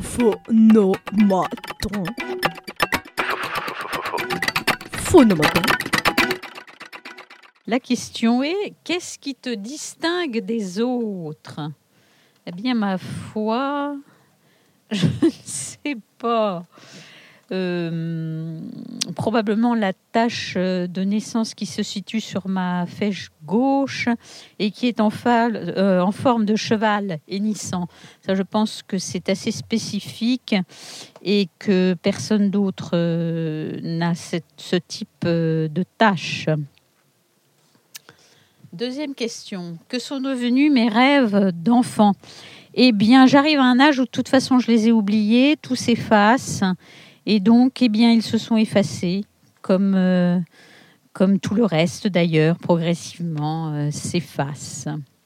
Phonomaton. Phonomaton. La question est qu'est-ce qui te distingue des autres? Eh bien, ma foi, je ne sais pas. Euh, probablement la tache de naissance qui se situe sur ma fèche gauche et qui est en, euh, en forme de cheval hennissant. Ça, je pense que c'est assez spécifique et que personne d'autre euh, n'a ce type de tache. Deuxième question. Que sont devenus mes rêves d'enfant? Eh bien, j'arrive à un âge où de toute façon je les ai oubliés, tout s'efface. Et donc, eh bien, ils se sont effacés, comme, euh, comme tout le reste d'ailleurs, progressivement euh, s'efface.